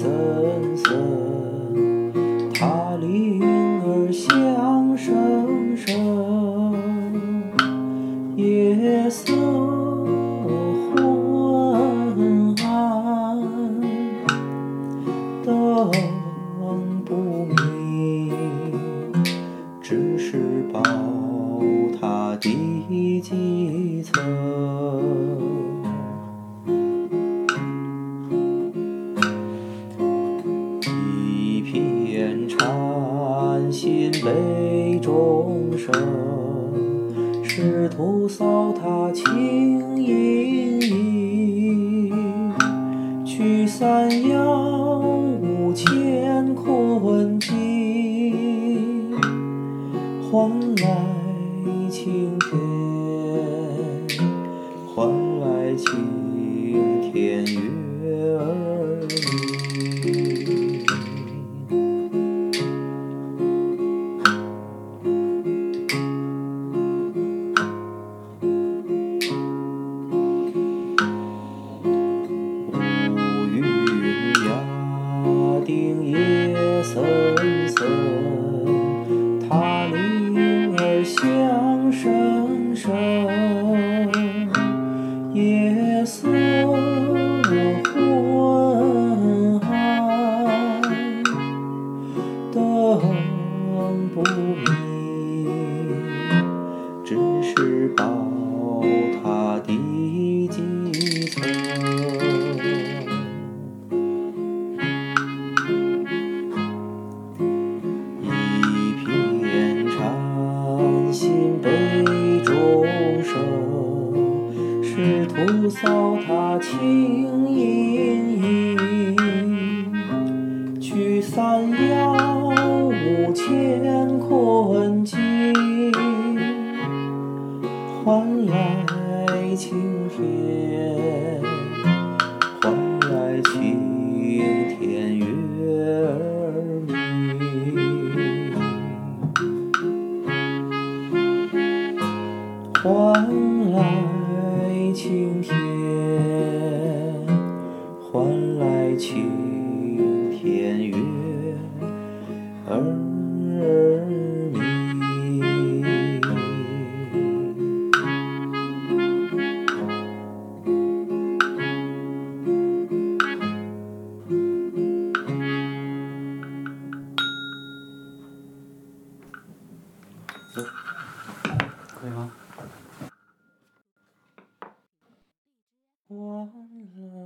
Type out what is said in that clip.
so 杯中声，试图扫踏轻盈盈，驱散杳无乾困境，换来青天，换来青天月夜色昏暗，灯不明，只是宝扫踏轻盈盈，驱散杳无乾困境，换来晴天，换来晴天月儿明，换青天月儿忘了。